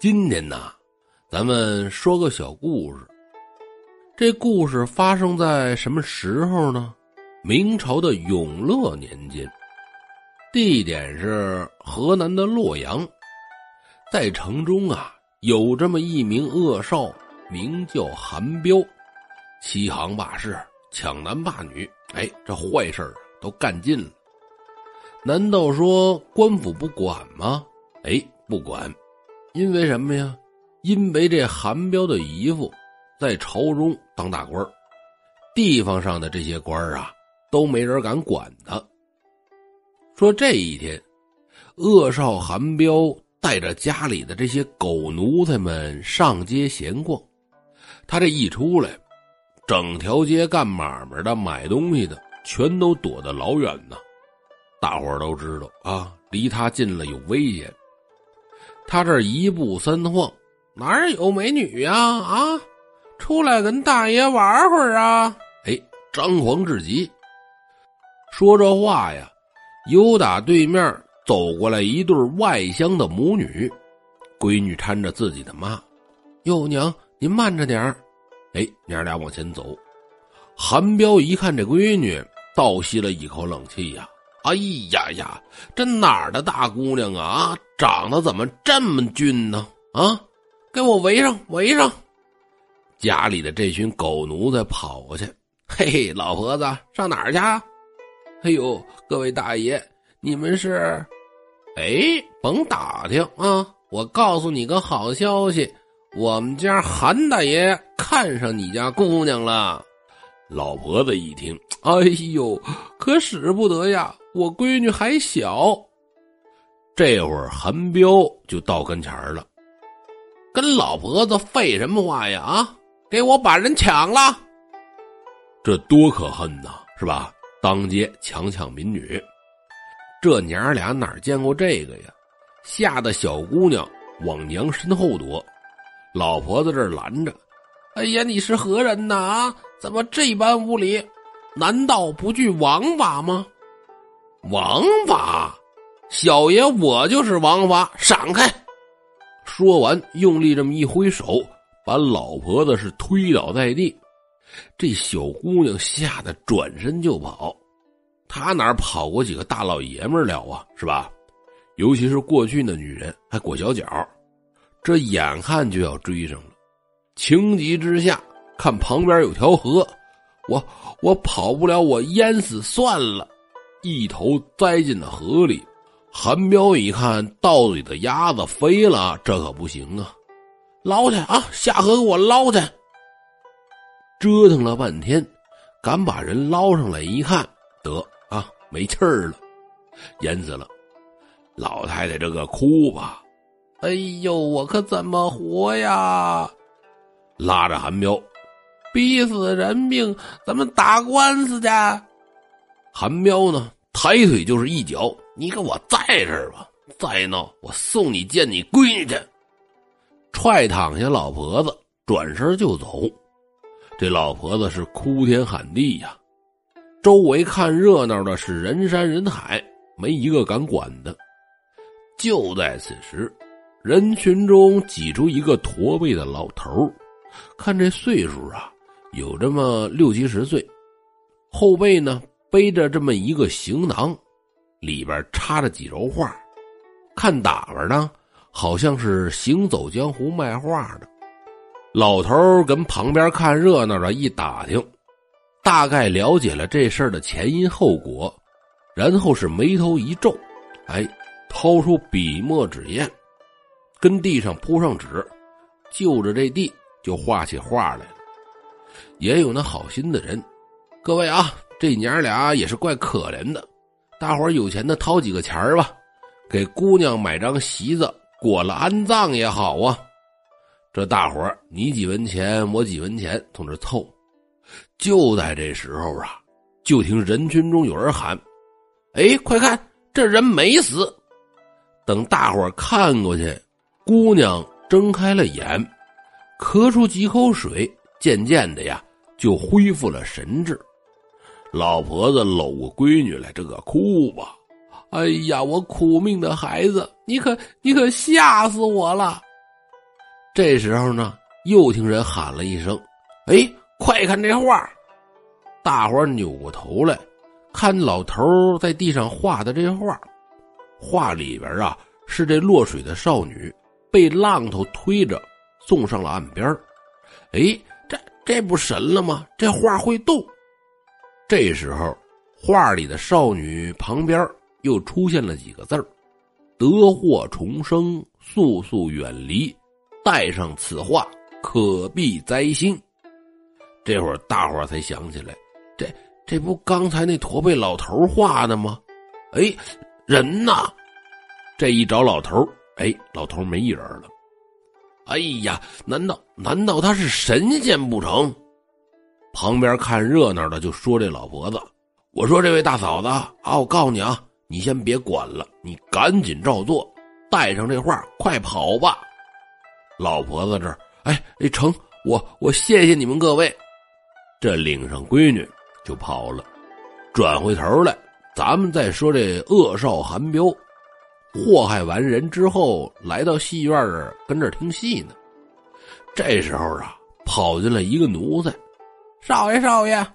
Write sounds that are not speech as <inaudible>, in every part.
今天呢，咱们说个小故事。这故事发生在什么时候呢？明朝的永乐年间，地点是河南的洛阳。在城中啊，有这么一名恶少，名叫韩彪，欺行霸市，抢男霸女，哎，这坏事都干尽了。难道说官府不管吗？哎，不管，因为什么呀？因为这韩彪的姨父在朝中当大官地方上的这些官啊，都没人敢管他。说这一天，恶少韩彪带着家里的这些狗奴才们上街闲逛，他这一出来，整条街干买卖的、买东西的，全都躲得老远呢。大伙都知道啊，离他近了有危险。他这一步三晃，哪有美女呀？啊，出来跟大爷玩会儿啊！哎，张狂至极。说这话呀，有打对面走过来一对外乡的母女，闺女搀着自己的妈。哟娘，您慢着点儿。哎，娘俩往前走。韩彪一看这闺女，倒吸了一口冷气呀。哎呀呀，这哪儿的大姑娘啊？长得怎么这么俊呢？啊，给我围上，围上！家里的这群狗奴才跑过去，嘿嘿，老婆子上哪儿去？哎呦，各位大爷，你们是？哎，甭打听啊！我告诉你个好消息，我们家韩大爷看上你家姑娘了。老婆子一听，哎呦，可使不得呀！我闺女还小。这会儿韩彪就到跟前了，跟老婆子废什么话呀？啊，给我把人抢了！这多可恨呐，是吧？当街强抢民女，这娘俩哪见过这个呀？吓得小姑娘往娘身后躲，老婆子这拦着。哎呀，你是何人呐？啊，怎么这般无礼？难道不惧王法吗？王法，小爷我就是王法，闪开！说完，用力这么一挥手，把老婆子是推倒在地。这小姑娘吓得转身就跑，她哪跑过几个大老爷们了啊？是吧？尤其是过去那女人还裹小脚，这眼看就要追上了。情急之下，看旁边有条河，我我跑不了，我淹死算了，一头栽进了河里。韩彪一看，稻里的鸭子飞了，这可不行啊！捞去啊，下河给我捞去！折腾了半天，敢把人捞上来一看，得啊，没气儿了，淹死了。老太太这个哭吧，哎呦，我可怎么活呀？拉着韩彪，逼死人命，咱们打官司去。韩彪呢，抬腿就是一脚，你给我在这儿吧，再闹我送你见你闺女去。踹躺下老婆子，转身就走。这老婆子是哭天喊地呀，周围看热闹的是人山人海，没一个敢管的。就在此时，人群中挤出一个驼背的老头看这岁数啊，有这么六七十岁，后背呢背着这么一个行囊，里边插着几轴画，看打扮呢，好像是行走江湖卖画的。老头跟旁边看热闹的一打听，大概了解了这事儿的前因后果，然后是眉头一皱，哎，掏出笔墨纸砚，跟地上铺上纸，就着这地。就画起画来了，也有那好心的人。各位啊，这娘俩也是怪可怜的。大伙有钱的掏几个钱吧，给姑娘买张席子，裹了安葬也好啊。这大伙你几文钱，我几文钱，从这凑。就在这时候啊，就听人群中有人喊：“哎，快看，这人没死！”等大伙看过去，姑娘睁开了眼。咳出几口水，渐渐的呀，就恢复了神智。老婆子搂过闺女来，这个哭吧，哎呀，我苦命的孩子，你可你可吓死我了！这时候呢，又听人喊了一声：“哎，快看这画！”大伙扭过头来，看老头在地上画的这画。画里边啊，是这落水的少女被浪头推着送上了岸边。哎，这这不神了吗？这画会动。这时候，画里的少女旁边又出现了几个字得祸重生，速速远离。”带上此画，可避灾星。这会儿大伙儿才想起来，这这不刚才那驼背老头画的吗？哎，人呢？这一找老头哎，老头没人了。哎呀，难道难道他是神仙不成？旁边看热闹的就说：“这老婆子，我说这位大嫂子啊，我告诉你啊，你先别管了，你赶紧照做，带上这画，快跑吧。”老婆子这儿，哎哎成，我我谢谢你们各位，这领上闺女就跑了。转回头来，咱们再说这恶少韩彪，祸害完人之后，来到戏院儿跟这儿听戏呢。这时候啊，跑进来一个奴才，少爷少爷，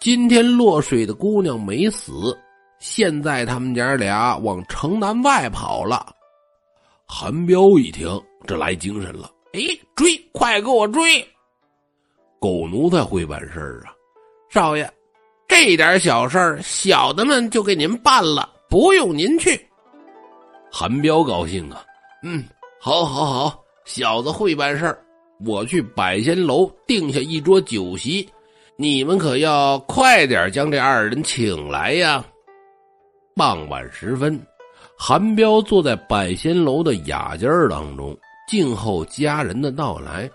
今天落水的姑娘没死，现在他们娘俩往城南外跑了。韩彪一听。这来精神了！哎，追，快给我追！狗奴才会办事儿啊，少爷，这点小事儿，小的们就给您办了，不用您去。韩彪高兴啊，嗯，好，好，好，小子会办事儿，我去百仙楼定下一桌酒席，你们可要快点将这二人请来呀。傍晚时分，韩彪坐在百仙楼的雅间当中。静候家人的到来。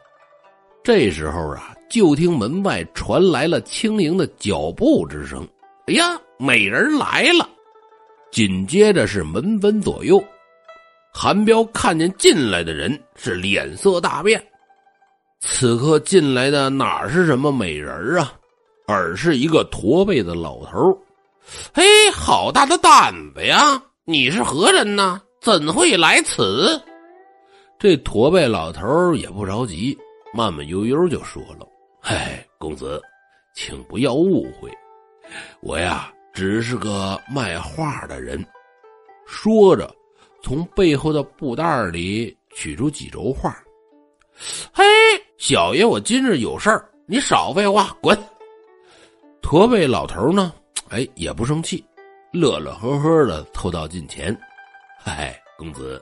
这时候啊，就听门外传来了轻盈的脚步之声。哎呀，美人来了！紧接着是门分左右。韩彪看见进来的人，是脸色大变。此刻进来的哪是什么美人啊，而是一个驼背的老头。嘿，好大的胆子呀！你是何人呢？怎会来此？这驼背老头也不着急，慢慢悠悠就说了：“嗨，公子，请不要误会，我呀只是个卖画的人。”说着，从背后的布袋里取出几轴画。“嘿，小爷，我今日有事儿，你少废话，滚！”驼背老头呢，哎，也不生气，乐乐呵呵的凑到近前：“嗨，公子。”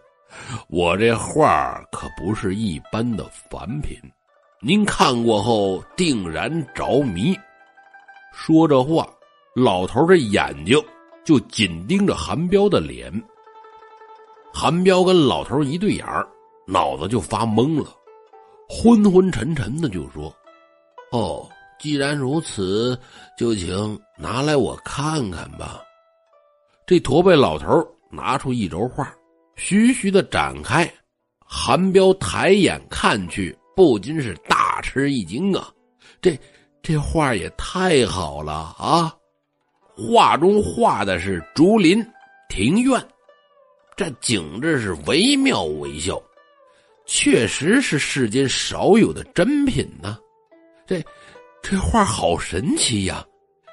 我这画可不是一般的凡品，您看过后定然着迷。说着话，老头的眼睛就紧盯着韩彪的脸。韩彪跟老头一对眼脑子就发懵了，昏昏沉沉的就说：“哦，既然如此，就请拿来我看看吧。”这驼背老头拿出一轴画。徐徐的展开，韩彪抬眼看去，不禁是大吃一惊啊！这这画也太好了啊！画中画的是竹林庭院，这景致是惟妙惟肖，确实是世间少有的珍品呢。这这画好神奇呀！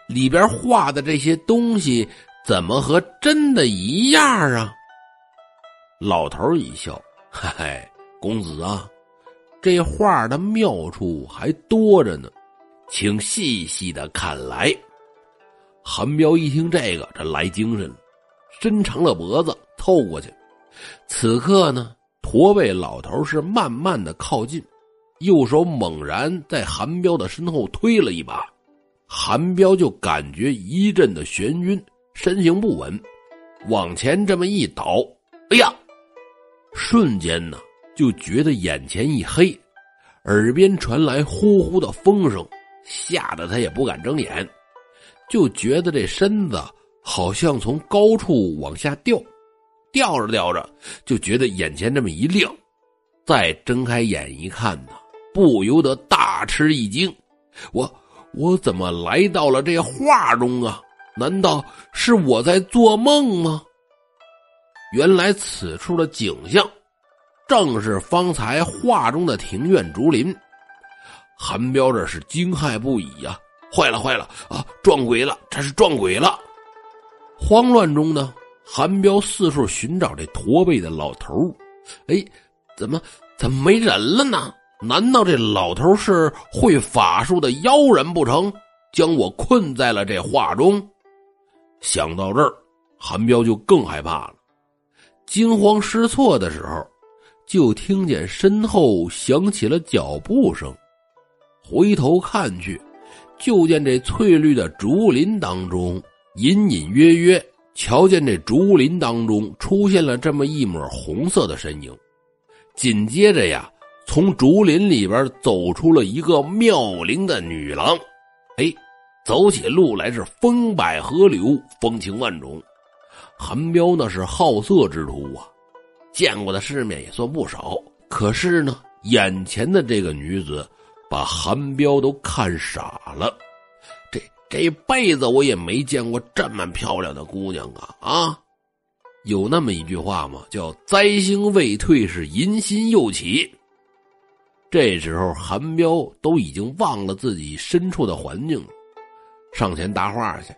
里边画的这些东西怎么和真的一样啊？老头一笑：“嘿嘿，公子啊，这画的妙处还多着呢，请细细的看来。”韩彪一听这个，这来精神了，伸长了脖子凑过去。此刻呢，驼背老头是慢慢的靠近，右手猛然在韩彪的身后推了一把，韩彪就感觉一阵的眩晕，身形不稳，往前这么一倒，哎呀！瞬间呢，就觉得眼前一黑，耳边传来呼呼的风声，吓得他也不敢睁眼，就觉得这身子好像从高处往下掉，吊着吊着，就觉得眼前这么一亮，再睁开眼一看呢，不由得大吃一惊，我我怎么来到了这画中啊？难道是我在做梦吗？原来此处的景象，正是方才画中的庭院竹林。韩彪这是惊骇不已呀！坏了坏了啊！撞鬼了！这是撞鬼了！慌乱中呢，韩彪四处寻找这驼背的老头哎，怎么怎么没人了呢？难道这老头是会法术的妖人不成？将我困在了这画中？想到这儿，韩彪就更害怕了。惊慌失措的时候，就听见身后响起了脚步声。回头看去，就见这翠绿的竹林当中，隐隐约约瞧见这竹林当中出现了这么一抹红色的身影。紧接着呀，从竹林里边走出了一个妙龄的女郎。哎，走起路来是风摆河流，风情万种。韩彪那是好色之徒啊，见过的世面也算不少。可是呢，眼前的这个女子。把韩彪都看傻了，这辈子我也没见过这么漂亮的姑娘啊！啊，有那么一句话吗？叫“灾星未退，是淫心又起”。这时候，韩彪都已经忘了自己身处的环境了，上前搭话去：“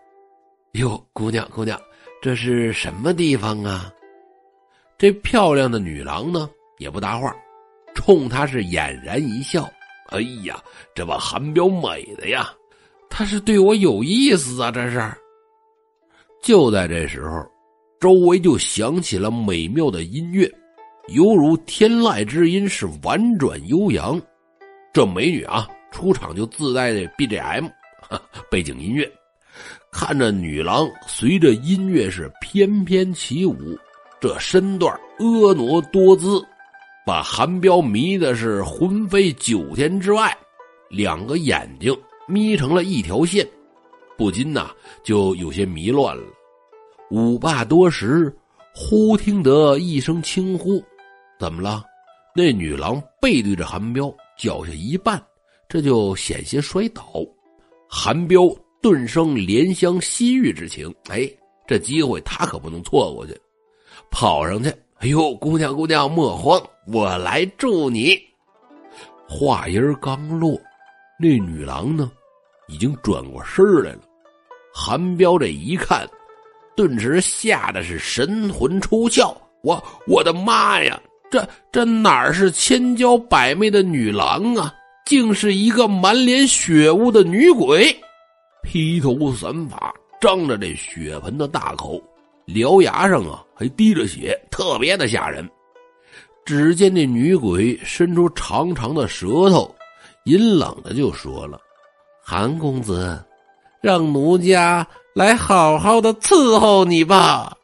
哟，姑娘，姑娘，这是什么地方啊？”这漂亮的女郎呢，也不搭话，冲他是俨然一笑。哎呀，这把韩彪美的呀！他是对我有意思啊！这是。就在这时候，周围就响起了美妙的音乐，犹如天籁之音，是婉转悠扬。这美女啊，出场就自带的 BGM <laughs> 背景音乐，看着女郎随着音乐是翩翩起舞，这身段婀娜多姿。把韩彪迷的是魂飞九天之外，两个眼睛眯成了一条线，不禁呐就有些迷乱了。五霸多时，忽听得一声轻呼：“怎么了？”那女郎背对着韩彪，脚下一绊，这就险些摔倒。韩彪顿生怜香惜玉之情，哎，这机会他可不能错过去，跑上去。哎呦，姑娘姑娘莫慌，我来助你。话音刚落，那女郎呢，已经转过身来了。韩彪这一看，顿时吓得是神魂出窍。我我的妈呀，这这哪是千娇百媚的女郎啊，竟是一个满脸血污的女鬼，披头散发，张着这血盆的大口。獠牙上啊还滴着血，特别的吓人。只见那女鬼伸出长长的舌头，阴冷的就说了：“韩公子，让奴家来好好的伺候你吧。”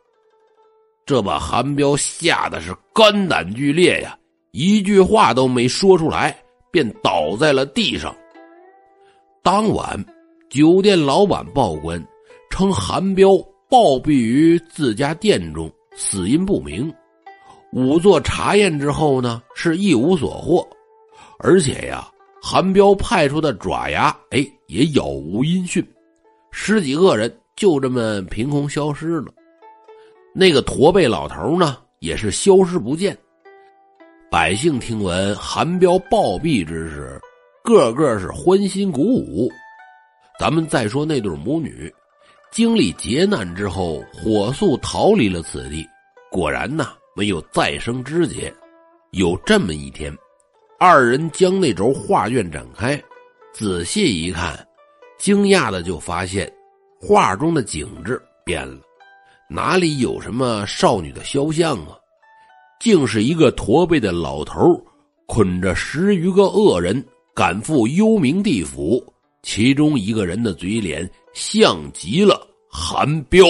这把韩彪吓得是肝胆俱裂呀，一句话都没说出来，便倒在了地上。当晚，酒店老板报官称韩彪。暴毙于自家店中，死因不明。仵作查验之后呢，是一无所获，而且呀，韩彪派出的爪牙，哎，也杳无音讯。十几个人就这么凭空消失了。那个驼背老头呢，也是消失不见。百姓听闻韩彪暴毙之时，个个是欢欣鼓舞。咱们再说那对母女。经历劫难之后，火速逃离了此地。果然呐，没有再生枝节。有这么一天，二人将那轴画卷展开，仔细一看，惊讶的就发现，画中的景致变了，哪里有什么少女的肖像啊？竟是一个驼背的老头，捆着十余个恶人，赶赴幽冥地府。其中一个人的嘴脸。像极了韩彪。